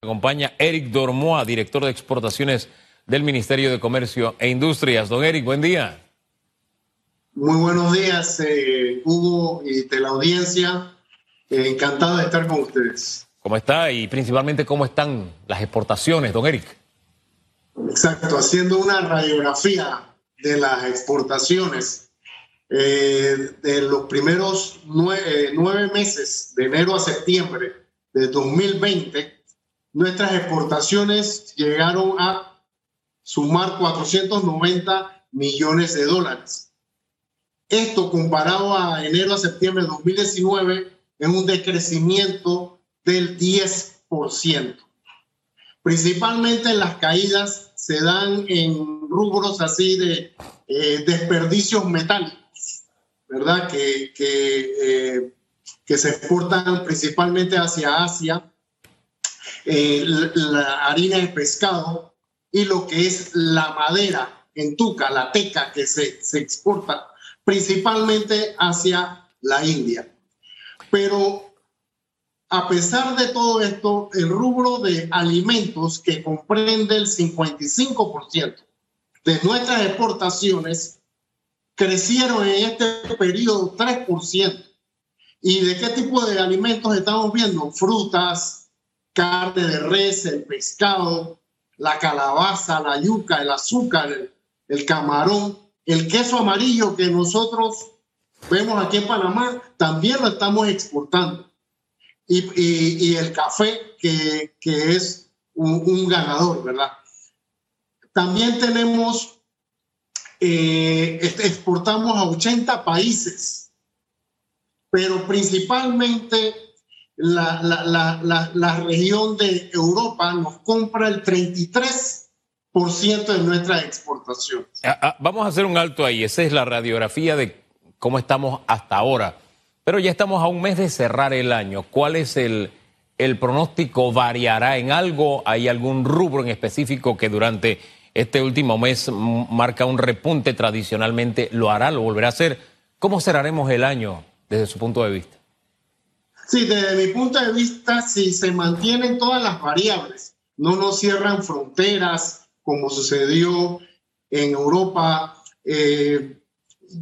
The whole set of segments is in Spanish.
acompaña Eric Dormoa, director de exportaciones del Ministerio de Comercio e Industrias. Don Eric, buen día. Muy buenos días, eh, Hugo y de la audiencia. Eh, encantado de estar con ustedes. ¿Cómo está? Y principalmente, ¿cómo están las exportaciones, don Eric? Exacto, haciendo una radiografía de las exportaciones eh, de los primeros nueve, nueve meses, de enero a septiembre de 2020 nuestras exportaciones llegaron a sumar 490 millones de dólares. Esto comparado a enero a septiembre de 2019 es un decrecimiento del 10%. Principalmente las caídas se dan en rubros así de eh, desperdicios metálicos, ¿verdad? Que, eh, que se exportan principalmente hacia Asia eh, la, harina de pescado y lo que es la madera en tuca, la teca que se, se exporta principalmente hacia la India. Pero a pesar de todo esto, el rubro de alimentos que comprende el 55% de nuestras exportaciones crecieron en este periodo 3%. ¿Y de qué tipo de alimentos estamos viendo? Frutas, carne de res, el pescado, la calabaza, la yuca, el azúcar, el, camarón, el queso amarillo que nosotros vemos aquí en Panamá, también lo estamos exportando. Y, el café, que, es un, ganador, ¿verdad? También tenemos, eh, exportamos a 80 países, pero principalmente la, la, la, la, región de Europa nos compra el 33% de nuestras exportaciones. Ah, ah, vamos a hacer un alto ahí. Esa es la radiografía de cómo estamos hasta ahora. Pero ya estamos a un mes de cerrar el año. ¿Cuál es el, el pronóstico? ¿Variará en algo? ¿Hay algún rubro en específico que durante este último mes marca un repunte tradicionalmente? ¿Lo hará? ¿Lo volverá a hacer? ¿Cómo cerraremos el año desde su punto de vista? Sí, desde mi punto de vista, si se mantienen todas las variables, no nos cierran fronteras como sucedió en Europa, eh,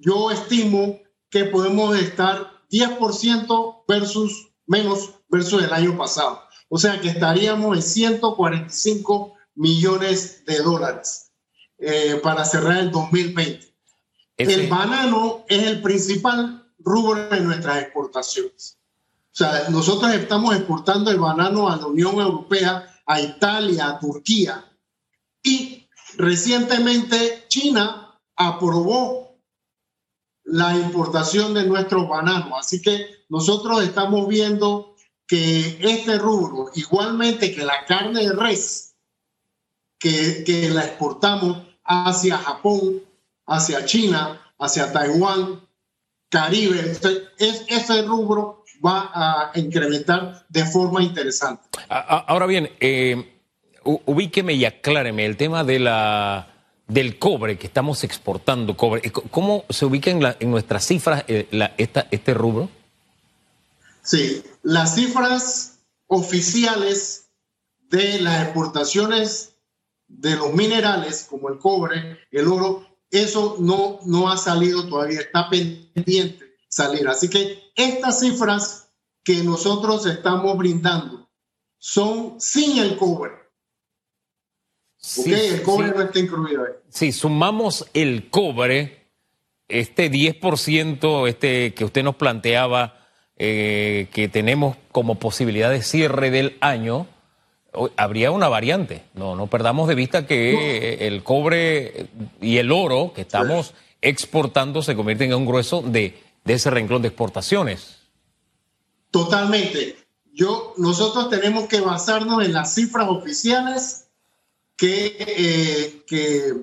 yo estimo que podemos estar 10% versus menos versus el año pasado. O sea que estaríamos en 145 millones de dólares eh, para cerrar el 2020. El banano es el principal rubro de nuestras exportaciones. O sea, nosotros estamos exportando el banano a la Unión Europea, a Italia, a Turquía. Y recientemente China aprobó la importación de nuestro banano. Así que nosotros estamos viendo que este rubro, igualmente que la carne de res, que, que la exportamos hacia Japón, hacia China, hacia Taiwán, Caribe, es, ese rubro va a incrementar de forma interesante. Ahora bien, eh, ubíqueme y acláreme el tema de la del cobre que estamos exportando cobre. Eh, ¿Cómo se ubica en, en nuestras cifras eh, esta, este rubro? Sí, las cifras oficiales de las exportaciones de los minerales como el cobre, el oro, eso no, no ha salido todavía, está pendiente salir. Así que estas cifras que nosotros estamos brindando son sin el cobre. Sí, el cobre no está incluido ahí. Si sumamos el cobre, este 10% este que usted nos planteaba eh, que tenemos como posibilidad de cierre del año, habría una variante. No, no perdamos de vista que el cobre y el oro que estamos exportando se convierten en un grueso de de ese renglón de exportaciones. Totalmente. Yo, nosotros tenemos que basarnos en las cifras oficiales que, eh, que,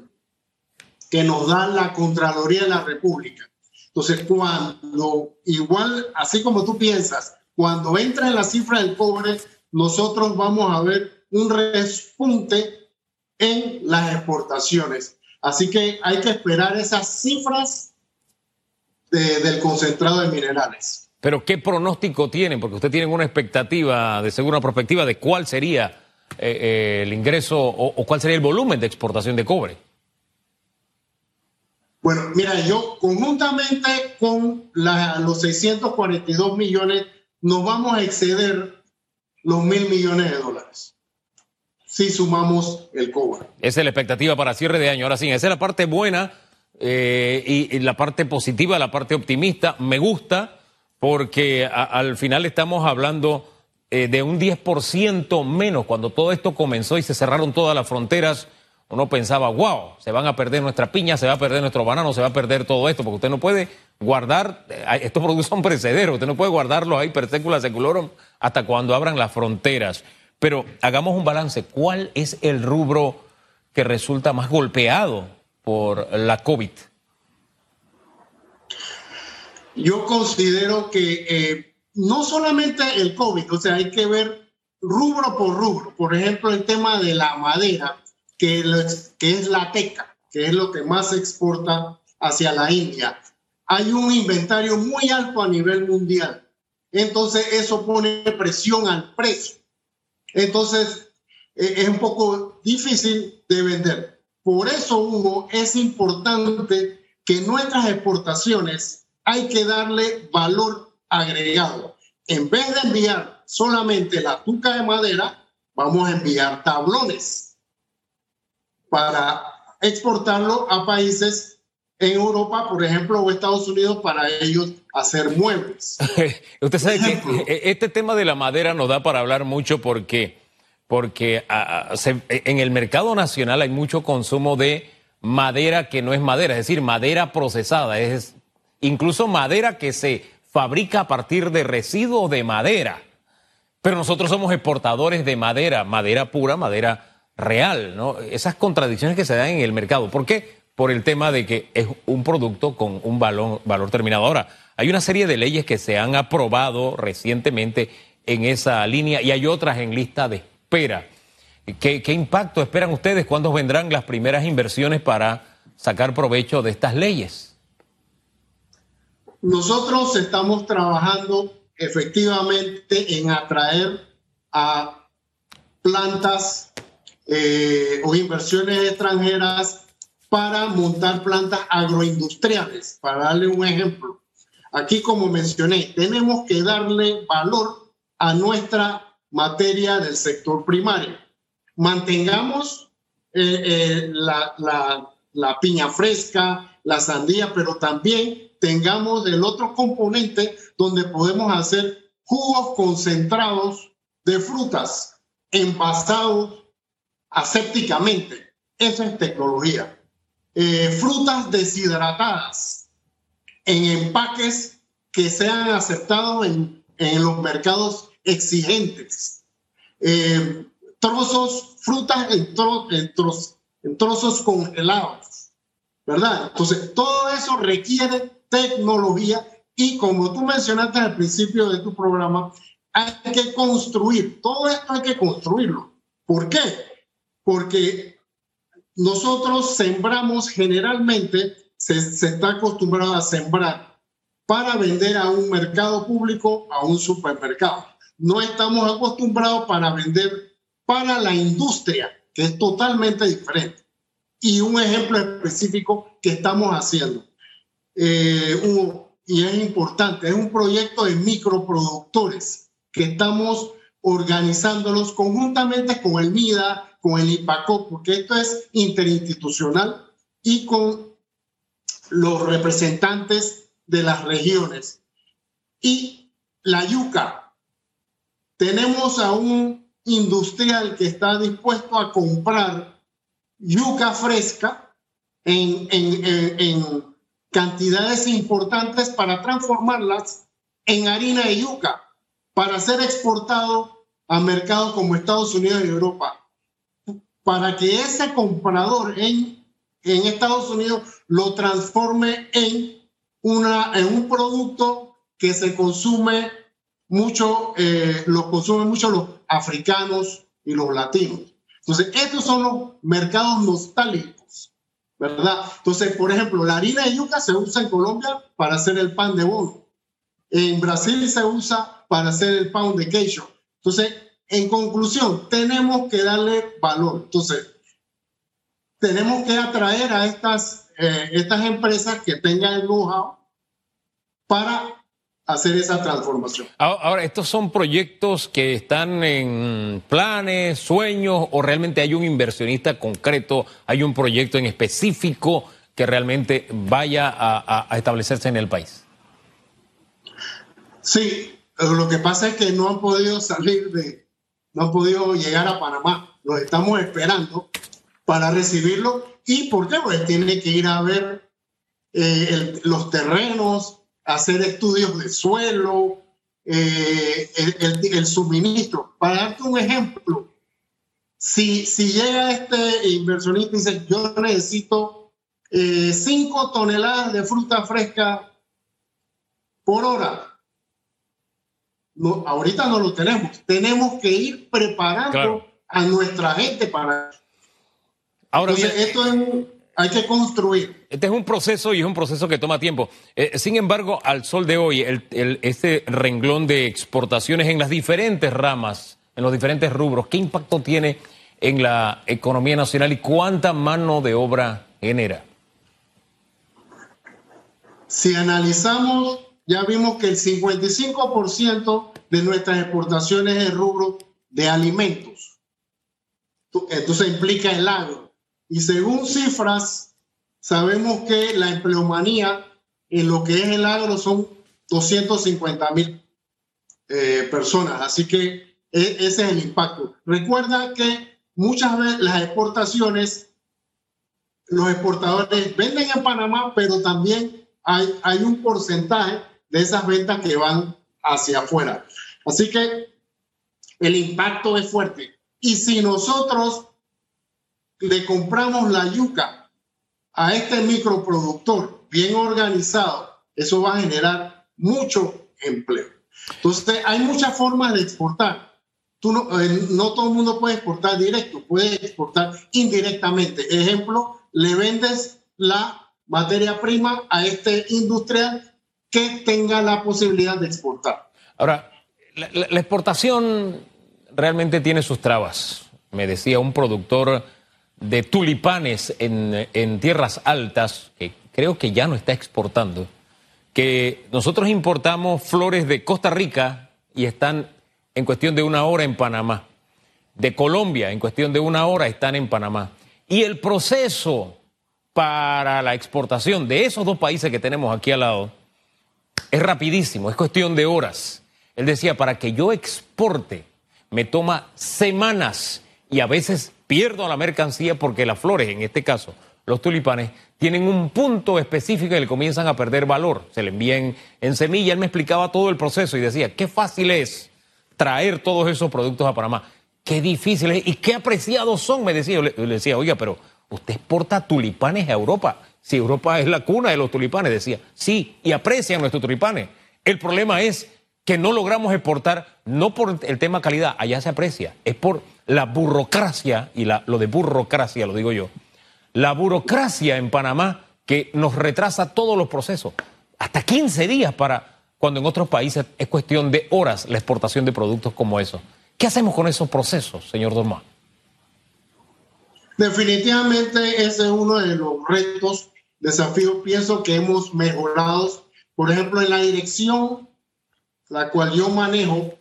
que nos da la Contraloría de la República. Entonces, cuando, igual, así como tú piensas, cuando entra en la cifra del cobre, nosotros vamos a ver un respunte en las exportaciones. Así que hay que esperar esas cifras del concentrado de minerales. Pero ¿qué pronóstico tienen? Porque usted tiene una expectativa, de segura perspectiva, de cuál sería eh, el ingreso o, cuál sería el volumen de exportación de cobre? Bueno, mira, yo conjuntamente con los 642 millones nos vamos a exceder los mil millones de dólares si sumamos el cobre. Esa es la expectativa para cierre de año. Ahora sí, esa es la parte buena eh, y, la parte positiva, la parte optimista. Me gusta porque al final estamos hablando eh, de un 10% menos. Cuando todo esto comenzó y se cerraron todas las fronteras, uno pensaba, wow, se van a perder nuestra piña, se va a perder nuestro banano, se va a perder todo esto, porque usted no puede guardar, eh, estos productos son precederos, usted no puede guardarlos ahí per secula seculorum hasta cuando abran las fronteras. Pero hagamos un balance, ¿cuál es el rubro que resulta más golpeado por la COVID? Yo considero que eh, no solamente el COVID, o sea, hay que ver rubro por rubro. Por ejemplo, el tema de la madera que, es la teca, que es lo que más se exporta hacia la India. Hay un inventario muy alto a nivel mundial. Entonces eso pone presión al precio. Entonces e, es un poco difícil de vender. Por eso, Hugo, es importante que nuestras exportaciones hay que darle valor agregado. En vez de enviar solamente la tuca de madera, vamos a enviar tablones para exportarlo a países en Europa, por ejemplo, o Estados Unidos, para ellos hacer muebles. Usted sabe que e, este tema de la madera nos da para hablar mucho porque, porque en el mercado nacional hay mucho consumo de madera que no es madera, es decir, madera procesada, es incluso madera que se fabrica a partir de residuos de madera. Pero nosotros somos exportadores de madera, madera pura, madera real, ¿no? Esas contradicciones que se dan en el mercado. ¿Por qué? Por el tema de que es un producto con un valor, valor terminado. Ahora, hay una serie de leyes que se han aprobado recientemente en esa línea y hay otras en lista de espera. ¿Qué, qué impacto esperan ustedes? ¿Cuándo vendrán las primeras inversiones para sacar provecho de estas leyes? Nosotros estamos trabajando efectivamente en atraer a plantas eh, o inversiones extranjeras para montar plantas agroindustriales. Para darle un ejemplo, aquí como mencioné, tenemos que darle valor a nuestra materia del sector primario. Mantengamos eh, eh, la, la, la piña fresca, la sandía, pero también tengamos el otro componente donde podemos hacer jugos concentrados de frutas envasados asépticamente. Eso es tecnología. Eh, frutas deshidratadas en empaques que sean aceptados en, en los mercados exigentes. Eh, trozos, frutas en, en, en trozos congelados, ¿verdad? Entonces, todo eso requiere tecnología y como tú mencionaste al principio de tu programa, hay que construir, todo esto hay que construirlo. ¿Por qué? porque nosotros sembramos generalmente, se, está acostumbrado a sembrar para vender a un mercado público, a un supermercado. No estamos acostumbrados para vender para la industria, que es totalmente diferente. Y un ejemplo específico que estamos haciendo, eh, y es importante, es un proyecto de microproductores que estamos organizándolos conjuntamente con el MIDA, con el IPACO, porque esto es interinstitucional, y con los representantes de las regiones. Y la yuca. Tenemos a un industrial que está dispuesto a comprar yuca fresca en, en, en, cantidades importantes para transformarlas en harina de yuca, para ser exportado a mercados como Estados Unidos y Europa. Para que ese comprador en, en Estados Unidos lo transforme en, una, en un producto que se consume mucho, eh, lo consumen mucho los africanos y los latinos. Entonces, estos son los mercados nostálgicos, ¿verdad? Entonces, por ejemplo, la harina de yuca se usa en Colombia para hacer el pan de bono. En Brasil se usa para hacer el pan de queijo. Entonces, en conclusión, tenemos que darle valor. Entonces, tenemos que atraer a estas, eh, estas empresas que tengan el know-how para hacer esa transformación. Ahora, ¿estos son proyectos que están en planes, sueños o realmente hay un inversionista concreto, hay un proyecto en específico que realmente vaya a, establecerse en el país? Sí, lo que pasa es que no han podido salir de, no han podido llegar a Panamá. Los estamos esperando para recibirlo. ¿Y por qué? Pues tiene que ir a ver eh, los terrenos, hacer estudios de suelo, eh, el, suministro. Para darte un ejemplo, si, si llega este inversionista y dice, yo necesito 5 eh, toneladas de fruta fresca por hora, no, ahorita no lo tenemos. Tenemos que ir preparando a nuestra gente para... Ahora Entonces, esto es un, hay que construir. Este es un proceso y es un proceso que toma tiempo. Eh, sin embargo, al sol de hoy, este renglón de exportaciones en las diferentes ramas, en los diferentes rubros, ¿qué impacto tiene en la economía nacional y cuánta mano de obra genera? Si analizamos, ya vimos que el 55% de nuestras exportaciones es el rubro de alimentos. Entonces implica el agro y según cifras, sabemos que la empleomanía en lo que es el agro son 250 mil eh, personas. Así que e, ese es el impacto. Recuerda que muchas veces las exportaciones, los exportadores venden en Panamá, pero también hay, hay un porcentaje de esas ventas que van hacia afuera. Así que el impacto es fuerte. Y si nosotros le compramos la yuca a este microproductor bien organizado, eso va a generar mucho empleo. Entonces, hay muchas formas de exportar. Tú no, eh, no todo el mundo puede exportar directo, puede exportar indirectamente. Ejemplo, le vendes la materia prima a este industrial que tenga la posibilidad de exportar. Ahora, la exportación realmente tiene sus trabas. Me decía un productor de tulipanes en, tierras altas, que creo que ya no está exportando, que nosotros importamos flores de Costa Rica y están en cuestión de una hora en Panamá. De Colombia, en cuestión de una hora, están en Panamá. Y el proceso para la exportación de esos dos países que tenemos aquí al lado es rapidísimo, es cuestión de horas. Él decía, para que yo exporte, me toma semanas y a veces pierdo la mercancía porque las flores, en este caso los tulipanes, tienen un punto específico y le comienzan a perder valor. Se le envían en semilla. Él me explicaba todo el proceso y decía, qué fácil es traer todos esos productos a Panamá. Qué difícil es y qué apreciados son, me decía. Yo le, decía, oiga, pero usted exporta tulipanes a Europa. Si Europa es la cuna de los tulipanes, decía, sí, y aprecian nuestros tulipanes. El problema es que no logramos exportar, no por el tema calidad, allá se aprecia, es por la burocracia, y la, lo de burocracia lo digo yo, la burocracia en Panamá que nos retrasa todos los procesos, hasta 15 días para cuando en otros países es cuestión de horas la exportación de productos como esos. ¿Qué hacemos con esos procesos, señor Dormá? Definitivamente ese es uno de los retos, desafíos, pienso que hemos mejorado, por ejemplo, en la dirección, la cual yo manejo,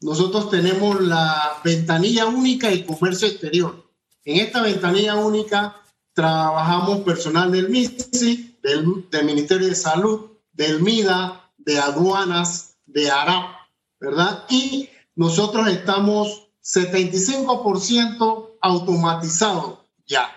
nosotros tenemos la ventanilla única de comercio exterior. En esta ventanilla única trabajamos personal del MISI, del, Ministerio de Salud, del MIDA, de aduanas, de ARAP, ¿verdad? Y nosotros estamos 75% automatizados ya.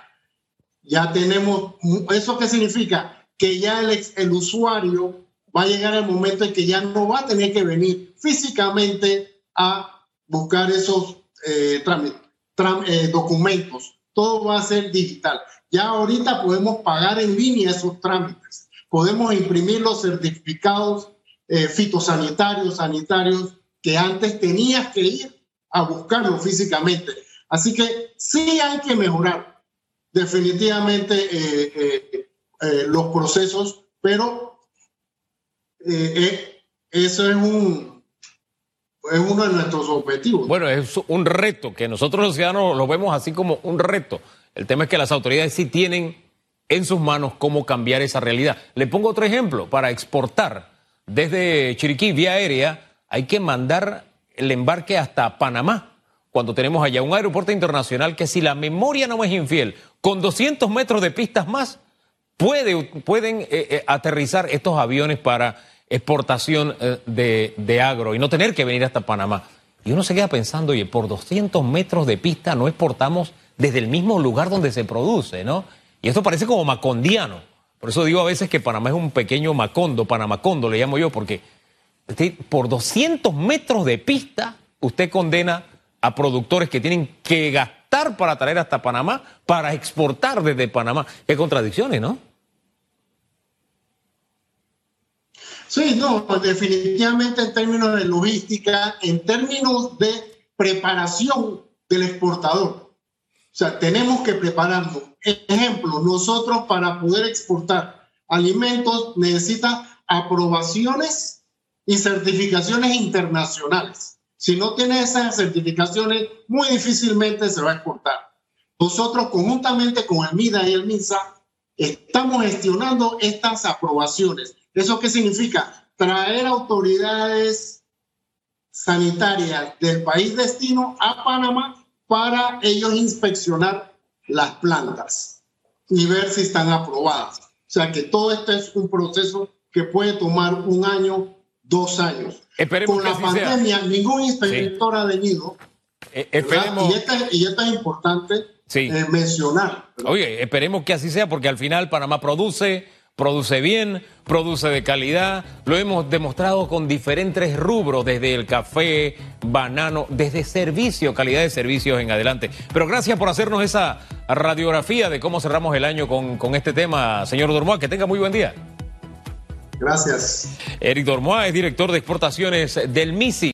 Ya tenemos, ¿eso qué significa? Que ya el, el usuario va a llegar el momento en que ya no va a tener que venir físicamente a buscar esos eh, eh, documentos. Todo va a ser digital. Ya ahorita podemos pagar en línea esos trámites. Podemos imprimir los certificados eh, fitosanitarios, sanitarios, que antes tenías que ir a buscarlo físicamente. Así que sí hay que mejorar definitivamente los procesos, pero eso es un, es uno de nuestros objetivos. Bueno, es un reto que nosotros los ciudadanos lo vemos así como un reto. El tema es que las autoridades sí tienen en sus manos cómo cambiar esa realidad. Le pongo otro ejemplo. Para exportar desde Chiriquí vía aérea hay que mandar el embarque hasta Panamá cuando tenemos allá un aeropuerto internacional que si la memoria no es infiel, con 200 metros de pistas más, puede, pueden eh, eh, aterrizar estos aviones para exportación eh, de, de, agro y no tener que venir hasta Panamá. Y uno se queda pensando, oye, por 200 metros de pista no exportamos desde el mismo lugar donde se produce, ¿no? Y esto parece como macondiano. Por eso digo a veces que Panamá es un pequeño macondo, panamacondo le llamo yo, porque por 200 metros de pista usted condena a productores que tienen que gastar para traer hasta Panamá, para exportar desde Panamá. Qué contradicciones, ¿no? Sí, no, definitivamente en términos de logística, en términos de preparación del exportador. O sea, tenemos que prepararnos. Ejemplo, nosotros para poder exportar alimentos necesita aprobaciones y certificaciones internacionales. Si no tiene esas certificaciones, muy difícilmente se va a exportar. Nosotros, conjuntamente con el MIDA y el MINSA, estamos gestionando estas aprobaciones. ¿Eso qué significa? Traer autoridades sanitarias del país destino a Panamá para ellos inspeccionar las plantas y ver si están aprobadas. O sea que todo esto es un proceso que puede tomar un año, dos años. Con la pandemia, ningún inspector ha venido. Eh, y, esto, y es importante eh, mencionar. Oye, esperemos que así sea, porque al final Panamá produce, produce bien, produce de calidad. Lo hemos demostrado con diferentes rubros, desde el café, banano, desde servicio, calidad de servicios en adelante. Pero gracias por hacernos esa radiografía de cómo cerramos el año con, con este tema, señor Dormoa. Que tenga muy buen día. Gracias. Eric Dormois es director de exportaciones del MISI.